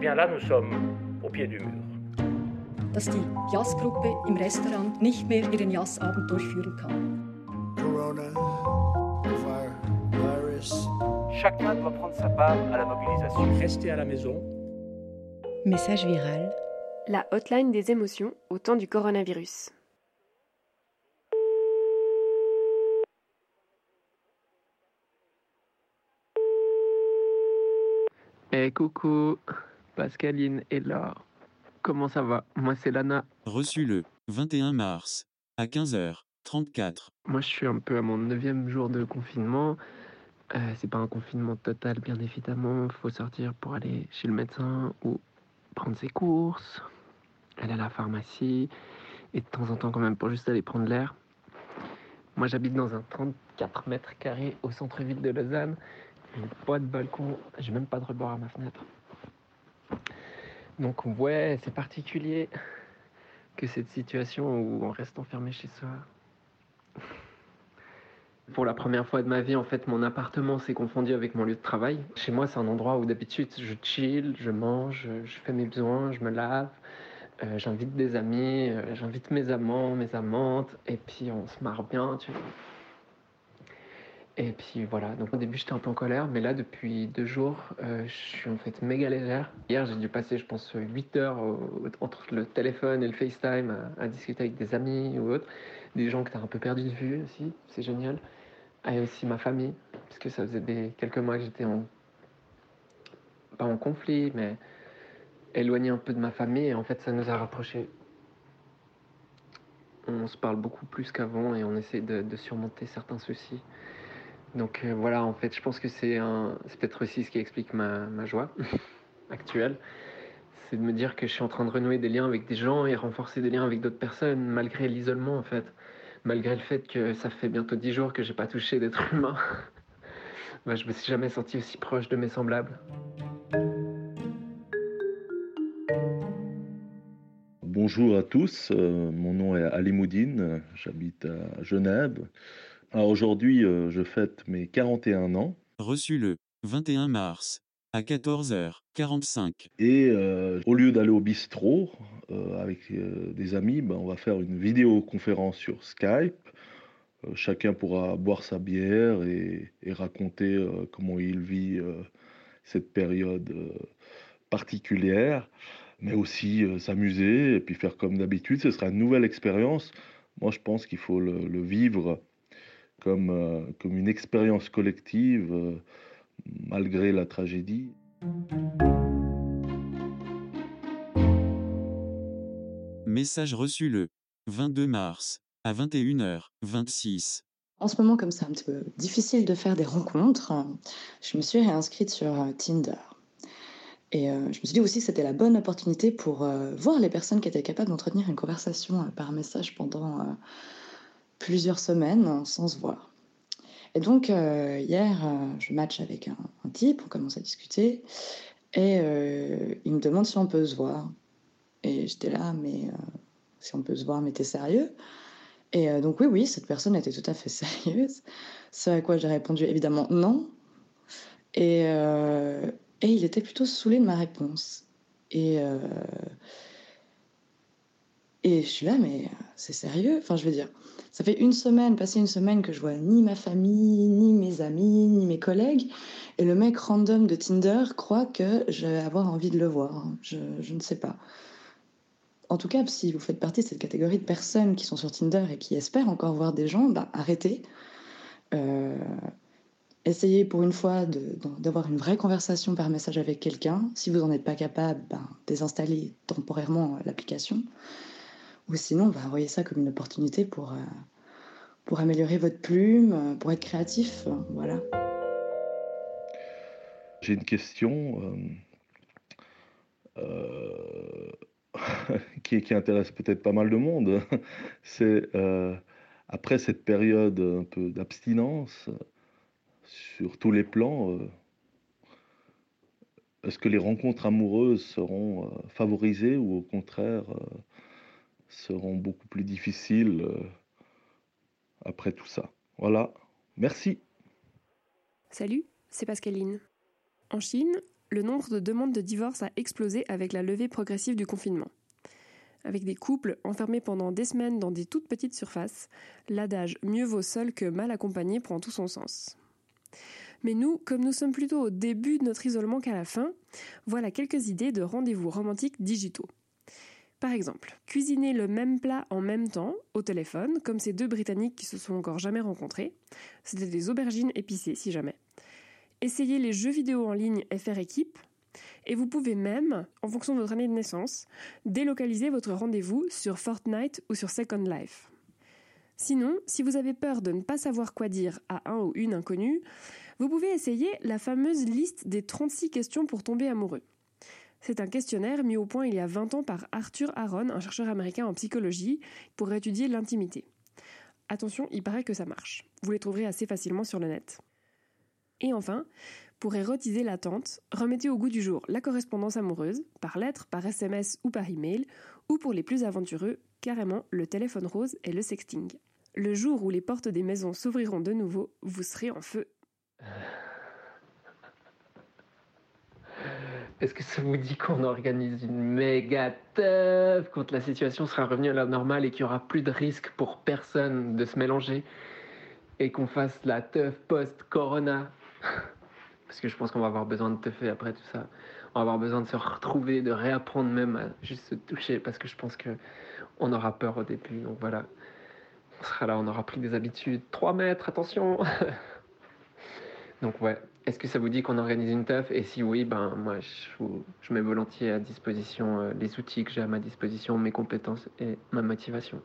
bien là, nous sommes au pied du mur. dass die Jazzgruppe im Restaurant nicht mehr ihren Jazzabend durchführen kann. Corona, virus. Chacun doit prendre sa part à la mobilisation. Restez à la maison. Message viral. La hotline des émotions au temps du coronavirus. Eh coucou, Pascaline et Laure. Comment ça va? Moi c'est Lana. Reçu le 21 mars à 15h34. Moi je suis un peu à mon neuvième jour de confinement. Euh, c'est pas un confinement total bien évidemment. Faut sortir pour aller chez le médecin ou prendre ses courses, aller à la pharmacie et de temps en temps quand même pour juste aller prendre l'air. Moi j'habite dans un 34 mètres carrés au centre-ville de Lausanne. J'ai pas de balcon, j'ai même pas de rebord à ma fenêtre. Donc ouais, c'est particulier que cette situation où on reste enfermé chez soi. Pour la première fois de ma vie, en fait, mon appartement s'est confondu avec mon lieu de travail. Chez moi, c'est un endroit où d'habitude je chill, je mange, je fais mes besoins, je me lave, euh, j'invite des amis, euh, j'invite mes amants, mes amantes, et puis on se marre bien, tu vois. Et puis voilà, donc au début j'étais un peu en colère, mais là depuis deux jours, euh, je suis en fait méga légère. Hier j'ai dû passer, je pense, 8 heures entre le téléphone et le FaceTime à, discuter avec des amis ou autres, des gens que tu as un peu perdu de vue aussi, c'est génial. Et aussi ma famille, parce que ça faisait des, quelques mois que j'étais en. pas en conflit, mais éloigné un peu de ma famille, et en fait ça nous a rapprochés. On se parle beaucoup plus qu'avant et on essaie de surmonter certains soucis. Donc euh, voilà, en fait, je pense que c'est peut-être aussi ce qui explique ma, joie actuelle. C'est de me dire que je suis en train de renouer des liens avec des gens et renforcer des liens avec d'autres personnes, malgré l'isolement, en fait. Malgré le fait que ça fait bientôt dix jours que j'ai pas touché d'être humain. Bah, je me suis jamais senti aussi proche de mes semblables. Bonjour à tous, euh, mon nom est Ali Moudine, j'habite à Genève. Alors aujourd'hui, euh, je fête mes 41 ans Reçu le 21 mars à 14h45. et euh, au lieu d'aller au bistrot euh, avec des amis, ben, on va faire une vidéoconférence sur Skype. Chacun pourra boire sa bière et, et raconter comment il vit cette période particulière, mais aussi s'amuser et puis faire comme d'habitude. Ce sera une nouvelle expérience. Moi, je pense qu'il faut le, le vivre comme, euh, comme une expérience collective euh, malgré la tragédie. Message reçu le 22 mars à 21h26. En ce moment, comme c'est un petit peu difficile de faire des rencontres, je me suis réinscrite sur euh, Tinder. Et euh, je me suis dit aussi que c'était la bonne opportunité pour euh, voir les personnes qui étaient capables d'entretenir une conversation euh, par message pendant euh, plusieurs semaines hein, sans se voir. Et donc, euh, hier, euh, je match avec un, type, on commence à discuter, et euh, il me demande si on peut se voir. Et j'étais là, mais si on peut se voir, mais t'es sérieux? Et donc oui, oui, cette personne était tout à fait sérieuse. Ce à quoi j'ai répondu évidemment non. Et, et il était plutôt saoulé de ma réponse. Et, et je suis là, mais c'est sérieux Enfin, je veux dire, ça fait une semaine, passé une semaine que je vois ni ma famille, ni mes amis, ni mes collègues. Et le mec random de Tinder croit que je vais avoir envie de le voir. Je, je ne sais pas. En tout cas, si vous faites partie de cette catégorie de personnes qui sont sur Tinder et qui espèrent encore voir des gens, bah, arrêtez. Euh, essayez pour une fois d'avoir une vraie conversation par message avec quelqu'un. Si vous n'en êtes pas capable, ben, désinstallez temporairement l'application. Ou sinon, bah, voyez ça comme une opportunité pour, euh, pour améliorer votre plume, euh, pour être créatif. euh, Voilà. J'ai une question qui, qui intéresse peut-être pas mal de monde. C'est après cette période un peu d'abstinence, sur tous les plans, est-ce que les rencontres amoureuses seront favorisées ou au contraire seront beaucoup plus difficiles euh, après tout ça Voilà, merci. Salut, c'est Pascaline. En Chine, le nombre de demandes de divorce a explosé avec la levée progressive du confinement. Avec des couples enfermés pendant des semaines dans des toutes petites surfaces, l'adage mieux vaut seul que mal accompagné prend tout son sens. Mais nous, comme nous sommes plutôt au début de notre isolement qu'à la fin, voilà quelques idées de rendez-vous romantiques digitaux. Par exemple, cuisiner le même plat en même temps, au téléphone, comme ces deux Britanniques qui se sont encore jamais rencontrés. C'était des aubergines épicées, si jamais. Essayez les jeux vidéo en ligne FR Équipe. Et vous pouvez même, en fonction de votre année de naissance, délocaliser votre rendez-vous sur Fortnite ou sur Second Life. Sinon, si vous avez peur de ne pas savoir quoi dire à un ou une inconnue, vous pouvez essayer la fameuse liste des 36 questions pour tomber amoureux. C'est un questionnaire mis au point il y a 20 ans par Arthur Aaron, un chercheur américain en psychologie, pour étudier l'intimité. Attention, il paraît que ça marche. Vous les trouverez assez facilement sur le net. Et enfin, pour érotiser l'attente, remettez au goût du jour la correspondance amoureuse, par lettre, par SMS ou par email, ou pour les plus aventureux, carrément le téléphone rose et le sexting. Le jour où les portes des maisons s'ouvriront de nouveau, vous serez en feu. Est-ce que ça vous dit qu'on organise une méga teuf quand la situation sera revenue à la normale et qu'il n'y aura plus de risque pour personne de se mélanger et qu'on fasse la teuf post-corona? Parce que je pense qu'on va avoir besoin de teuffer après tout ça. On va avoir besoin de se retrouver, de réapprendre même à juste se toucher parce que je pense que on aura peur au début. Donc voilà, on sera là, on aura pris des habitudes. 3 mètres, attention Donc ouais, est-ce que ça vous dit qu'on organise une teuf? Et si oui, ben moi je, je mets volontiers à disposition euh, les outils que j'ai à ma disposition, mes compétences et ma motivation.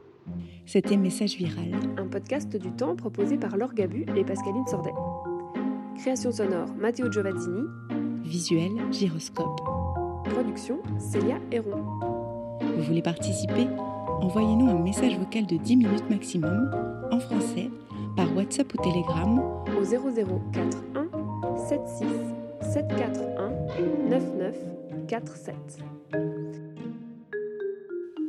C'était Message Viral. Un podcast du temps proposé par Laure Gabu et Pascaline Sordet. Création sonore Matteo Giovazzini. Visuel Gyroscope. Production Célia Héron. Vous voulez participer? Envoyez-nous un message vocal de 10 minutes maximum, en français, par WhatsApp ou Telegram au 0041 76 741 9947.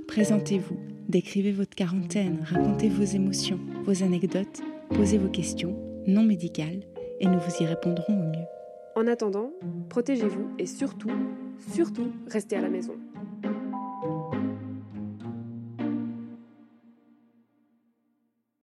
Présentez-vous, décrivez votre quarantaine, racontez vos émotions, vos anecdotes, posez vos questions, non médicales, et nous vous y répondrons au mieux. En attendant, protégez-vous et surtout, surtout, restez à la maison.